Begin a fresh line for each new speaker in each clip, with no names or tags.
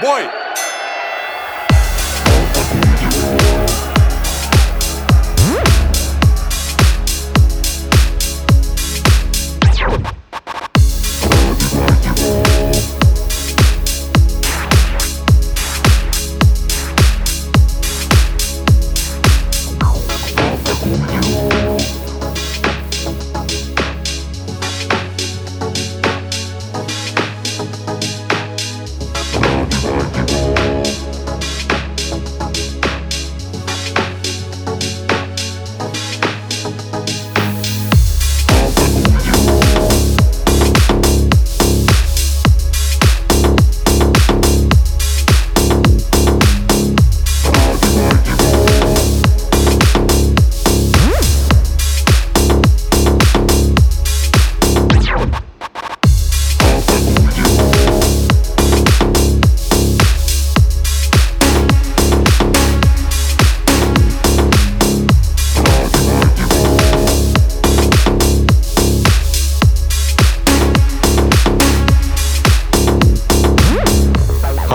Boi!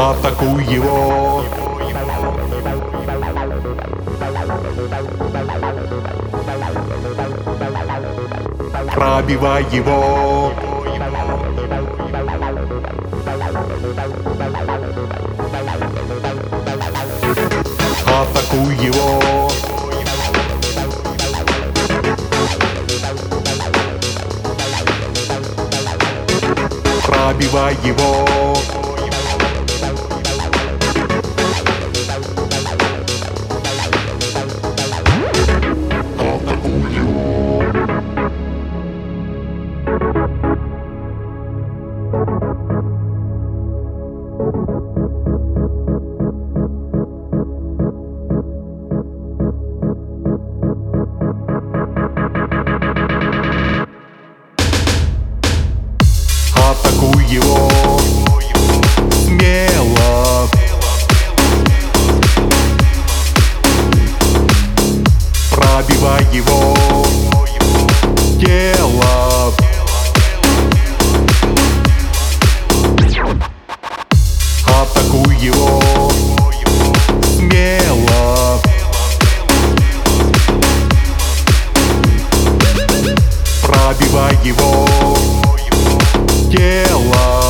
Атакуй его! Пробивай его! Атакуй его! Пробивай его! Атакуй его! Смело! Пробивай его! Тело! Атакуй его! Смело! Пробивай его! Тело!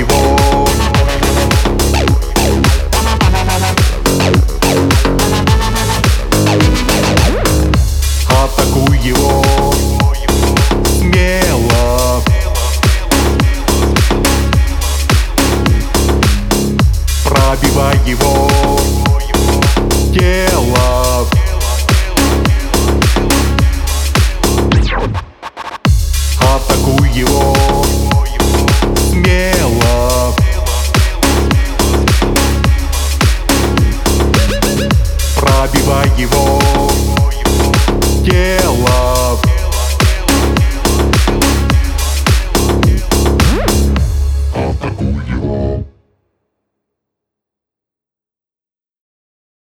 Его! Атакуй его! Смело! Пробивай его! Тело!